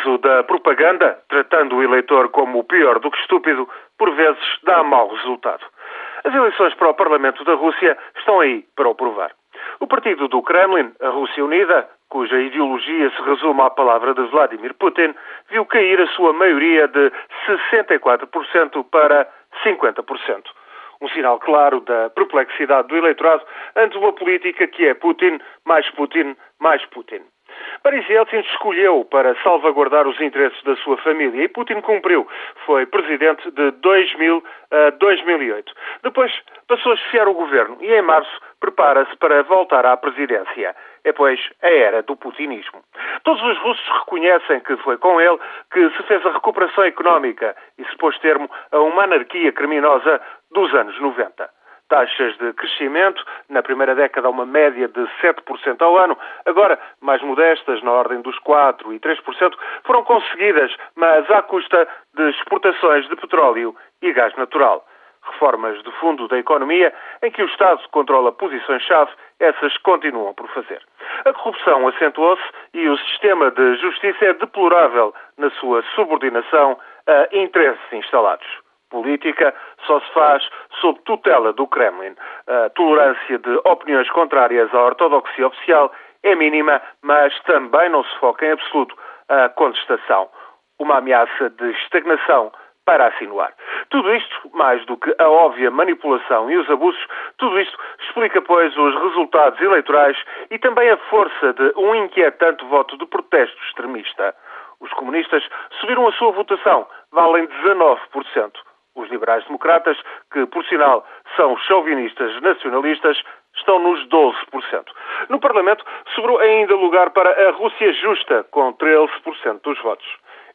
uso da propaganda, tratando o eleitor como o pior do que estúpido, por vezes dá mau resultado. As eleições para o Parlamento da Rússia estão aí para o provar. O partido do Kremlin, a Rússia Unida, cuja ideologia se resume à palavra de Vladimir Putin, viu cair a sua maioria de 64% para 50%. Um sinal claro da perplexidade do eleitorado ante uma política que é Putin, mais Putin, mais Putin. Paris Yeltsin escolheu para salvaguardar os interesses da sua família e Putin cumpriu. Foi presidente de 2000 a 2008. Depois passou a chefiar o governo e em março prepara-se para voltar à presidência. É, pois, a era do putinismo. Todos os russos reconhecem que foi com ele que se fez a recuperação económica e se pôs termo a uma anarquia criminosa dos anos 90 taxas de crescimento, na primeira década uma média de 7% ao ano, agora mais modestas, na ordem dos 4% e 3%, foram conseguidas, mas à custa de exportações de petróleo e gás natural. Reformas de fundo da economia, em que o Estado controla posições-chave, essas continuam por fazer. A corrupção acentuou-se e o sistema de justiça é deplorável na sua subordinação a interesses instalados política só se faz sob tutela do Kremlin. A tolerância de opiniões contrárias à ortodoxia oficial é mínima, mas também não se foca em absoluto a contestação. Uma ameaça de estagnação para assinuar. Tudo isto, mais do que a óbvia manipulação e os abusos, tudo isto explica, pois, os resultados eleitorais e também a força de um inquietante voto de protesto extremista. Os comunistas subiram a sua votação, valem 19%. Os liberais-democratas, que, por sinal, são chauvinistas nacionalistas, estão nos 12%. No Parlamento, sobrou ainda lugar para a Rússia Justa, com 13% dos votos.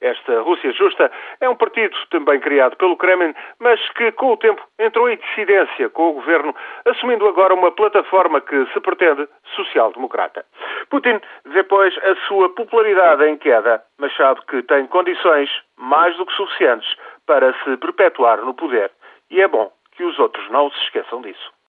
Esta Rússia Justa é um partido também criado pelo Kremlin, mas que com o tempo entrou em dissidência com o governo, assumindo agora uma plataforma que se pretende social-democrata. Putin vê, pois, a sua popularidade em queda, mas sabe que tem condições mais do que suficientes para se perpetuar no poder. E é bom que os outros não se esqueçam disso.